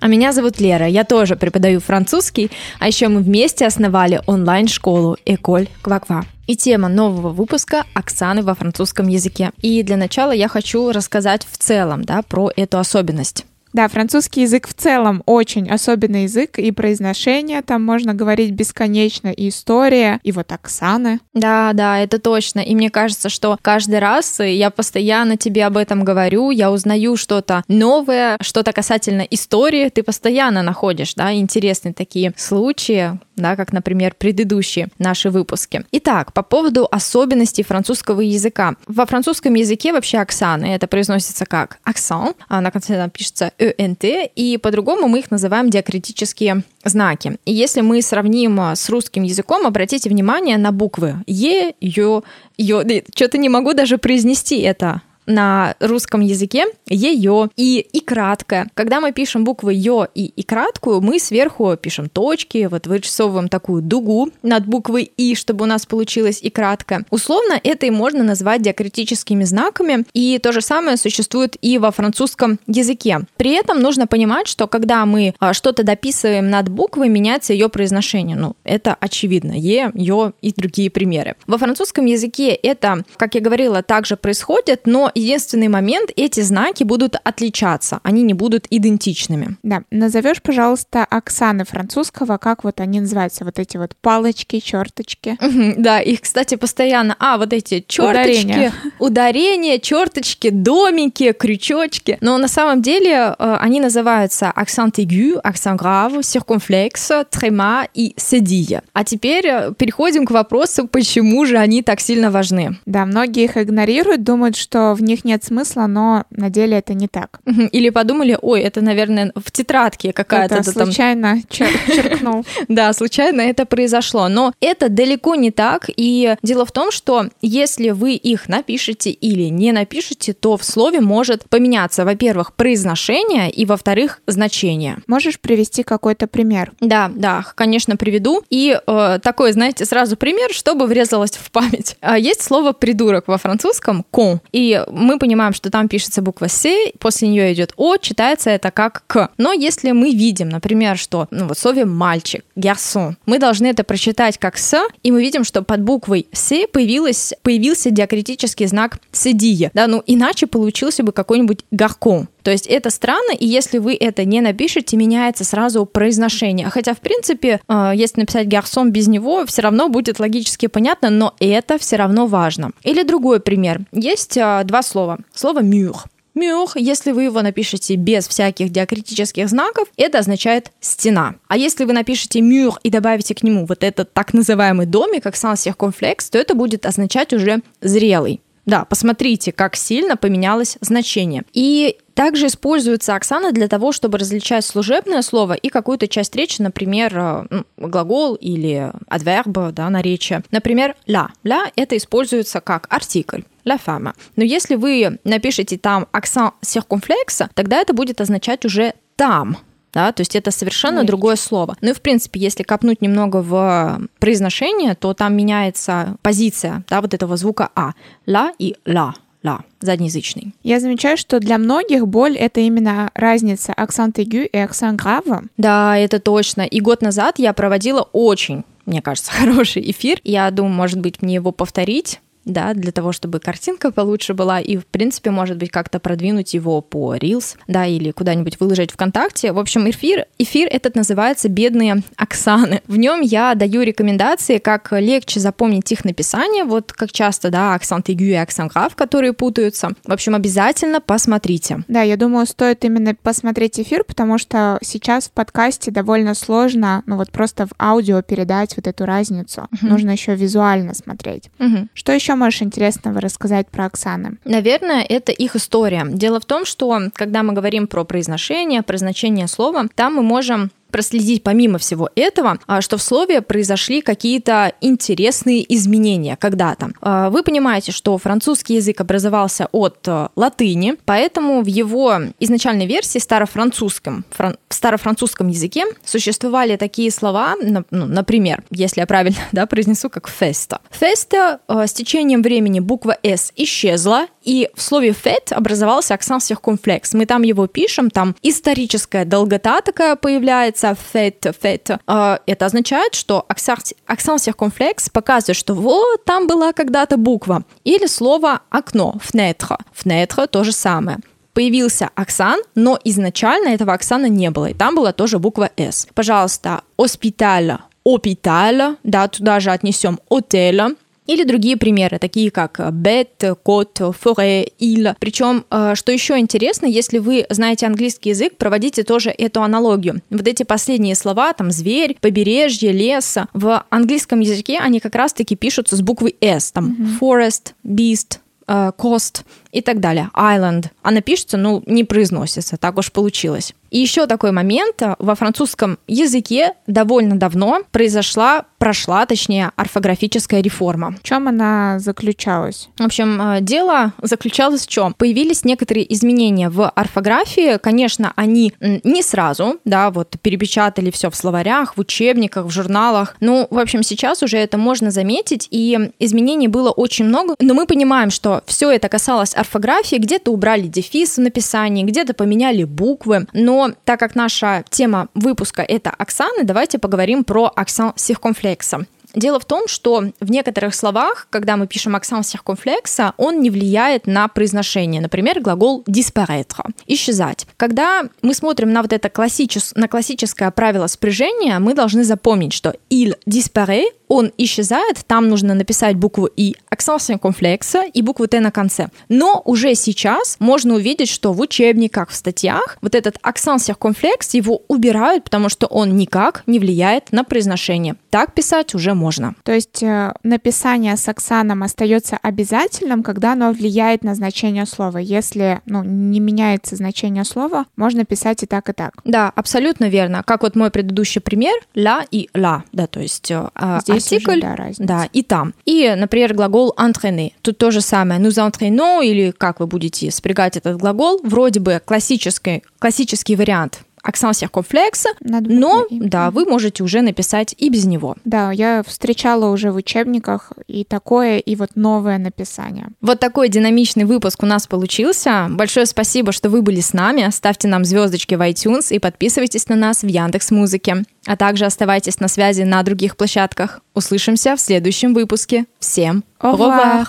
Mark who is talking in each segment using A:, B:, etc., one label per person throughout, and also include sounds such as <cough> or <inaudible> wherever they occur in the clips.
A: А меня зовут Лера, я тоже преподаю французский, а еще мы вместе основали онлайн-школу Эколь Кваква. И тема нового выпуска Оксаны во французском языке. И для начала я хочу рассказать в целом да, про эту особенность.
B: Да, французский язык в целом очень особенный язык, и произношение там можно говорить бесконечно, и история, и вот Оксаны.
A: Да, да, это точно. И мне кажется, что каждый раз я постоянно тебе об этом говорю, я узнаю что-то новое, что-то касательно истории, ты постоянно находишь, да, интересные такие случаи, да, как, например, предыдущие наши выпуски. Итак, по поводу особенностей французского языка. Во французском языке вообще Оксаны, это произносится как акцент, а на конце там пишется ent, и по-другому мы их называем диакритические знаки. И если мы сравним а, с русским языком, обратите внимание на буквы е, ё, ё. Что-то не могу даже произнести это на русском языке ее и и краткое. Когда мы пишем буквы ё и и краткую, мы сверху пишем точки, вот вырисовываем такую дугу над буквой и, чтобы у нас получилось и краткое. Условно это и можно назвать диакритическими знаками, и то же самое существует и во французском языке. При этом нужно понимать, что когда мы а, что-то дописываем над буквой, меняется ее произношение. Ну, это очевидно. Е, ё и другие примеры. Во французском языке это, как я говорила, также происходит, но единственный момент, эти знаки будут отличаться, они не будут идентичными.
B: Да, назовешь, пожалуйста, Оксаны французского, как вот они называются, вот эти вот палочки, черточки.
A: Да, их, кстати, постоянно, а, вот эти черточки, ударения, ударения черточки, домики, крючочки. Но на самом деле э, они называются accent aigu, accent grave, circonflexe, tréma и cédille. А теперь э, переходим к вопросу, почему же они так сильно важны.
B: Да, многие их игнорируют, думают, что в них нет смысла, но на деле это не так.
A: Или подумали, ой, это, наверное, в тетрадке какая-то.
B: Это случайно там... <laughs> черкнул.
A: Да, случайно это произошло. Но это далеко не так. И дело в том, что если вы их напишете или не напишете, то в слове может поменяться, во-первых, произношение и, во-вторых, значение.
B: Можешь привести какой-то пример?
A: Да, да, конечно, приведу. И э, такой, знаете, сразу пример, чтобы врезалось в память. А, есть слово «придурок» во французском «con». И мы понимаем, что там пишется буква С, после нее идет О, читается это как К. Но если мы видим, например, что ну, вот в слове мальчик, гарсон, мы должны это прочитать как С, и мы видим, что под буквой С появилось, появился диакритический знак Седия. Да, ну иначе получился бы какой-нибудь гаркон. То есть это странно, и если вы это не напишете, меняется сразу произношение. Хотя, в принципе, э, если написать гарсон без него, все равно будет логически понятно, но это все равно важно. Или другой пример. Есть э, два слова. Слово «мюр». Мюр, если вы его напишете без всяких диакритических знаков, это означает стена. А если вы напишете мюр и добавите к нему вот этот так называемый домик, как circonflexe, то это будет означать уже зрелый. Да, посмотрите, как сильно поменялось значение. И также используется Оксана для того, чтобы различать служебное слово и какую-то часть речи, например, э, глагол или adverb, да, наречие. Например, la. La это используется как артикль. La femme. Но если вы напишете там акцент circonflexe, тогда это будет означать уже там, да, то есть это совершенно Ой. другое слово. Ну и, в принципе, если копнуть немного в произношение, то там меняется позиция, да, вот этого звука «а», «ла» и «ла», «ла», заднеязычный.
B: Я замечаю, что для многих боль — это именно разница акцент aigu и акцент grave.
A: Да, это точно. И год назад я проводила очень мне кажется, <laughs> хороший эфир. Я думаю, может быть, мне его повторить да, для того, чтобы картинка получше была, и, в принципе, может быть, как-то продвинуть его по Reels, да, или куда-нибудь выложить ВКонтакте. В общем, эфир, эфир этот называется «Бедные Оксаны». В нем я даю рекомендации, как легче запомнить их написание, вот как часто, да, акцент игю и акцент граф, которые путаются. В общем, обязательно посмотрите.
B: Да, я думаю, стоит именно посмотреть эфир, потому что сейчас в подкасте довольно сложно, ну вот просто в аудио передать вот эту разницу. Uh-huh. Нужно еще визуально смотреть. Uh-huh. Что еще можешь интересного рассказать про Оксаны?
A: Наверное, это их история. Дело в том, что когда мы говорим про произношение, про значение слова, там мы можем проследить помимо всего этого, а, что в слове произошли какие-то интересные изменения когда-то. А, вы понимаете, что французский язык образовался от э, латыни, поэтому в его изначальной версии старофранцузском, фран, в старофранцузском языке существовали такие слова, ну, например, если я правильно <laughs> да, произнесу, как феста. Феста э, с течением времени буква «с» исчезла, и в слове «фет» образовался акцент циркумфлекс. Мы там его пишем, там историческая долгота такая появляется, «фет», «фет». Э, это означает, что акцент циркумфлекс показывает, что вот там была когда-то буква. Или слово «окно», «фнетра». «Фнетра» то же самое появился Оксан, но изначально этого Оксана не было, и там была тоже буква «С». Пожалуйста, «Оспиталя», «Опиталя», да, туда же отнесем «Отеля», или другие примеры, такие как бет, кот, форе, ил. Причем, э, что еще интересно, если вы знаете английский язык, проводите тоже эту аналогию. Вот эти последние слова, там, зверь, побережье, лес, в английском языке они как раз-таки пишутся с буквы S, там, mm-hmm. forest, beast, uh, cost и так далее. Island. Она пишется, ну, не произносится, так уж получилось. И еще такой момент. Во французском языке довольно давно произошла, прошла, точнее, орфографическая реформа.
B: В чем она заключалась?
A: В общем, э, дело заключалось в чем? Появились некоторые изменения в орфографии. Конечно, они не сразу, да, вот перепечатали все в словарях, в учебниках, в журналах. Ну, в общем, сейчас уже это можно заметить, и изменений было очень много. Но мы понимаем, что все это касалось орфографии, где-то убрали дефис в написании, где-то поменяли буквы. Но но так как наша тема выпуска это Оксаны, давайте поговорим про акцент циркумфлекса. Дело в том, что в некоторых словах, когда мы пишем акцент циркумфлекса, он не влияет на произношение. Например, глагол disparaître – исчезать. Когда мы смотрим на вот это классичес, на классическое правило спряжения, мы должны запомнить, что il disparaît он исчезает, там нужно написать букву «и», акцент комплекса и букву «т» на конце. Но уже сейчас можно увидеть, что в учебниках, в статьях вот этот акцент комплекс его убирают, потому что он никак не влияет на произношение. Так писать уже можно.
B: То есть э, написание с аксаном остается обязательным, когда оно влияет на значение слова. Если ну, не меняется значение слова, можно писать и так, и так.
A: Да, абсолютно верно. Как вот мой предыдущий пример «ла» и «ла». Да, то есть э,
B: Здесь артикль, уже, да,
A: да, и там. И, например, глагол entraîner. Тут то же самое. Nous entraînons, или как вы будете спрягать этот глагол, вроде бы классический, классический вариант акцент циркумфлекса, но да, вы можете уже написать и без него.
B: Да, я встречала уже в учебниках и такое, и вот новое написание.
A: Вот такой динамичный выпуск у нас получился. Большое спасибо, что вы были с нами. Ставьте нам звездочки в iTunes и подписывайтесь на нас в Яндекс Музыке. А также оставайтесь на связи на других площадках. Услышимся в следующем выпуске. Всем au revoir!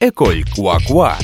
C: École Quoi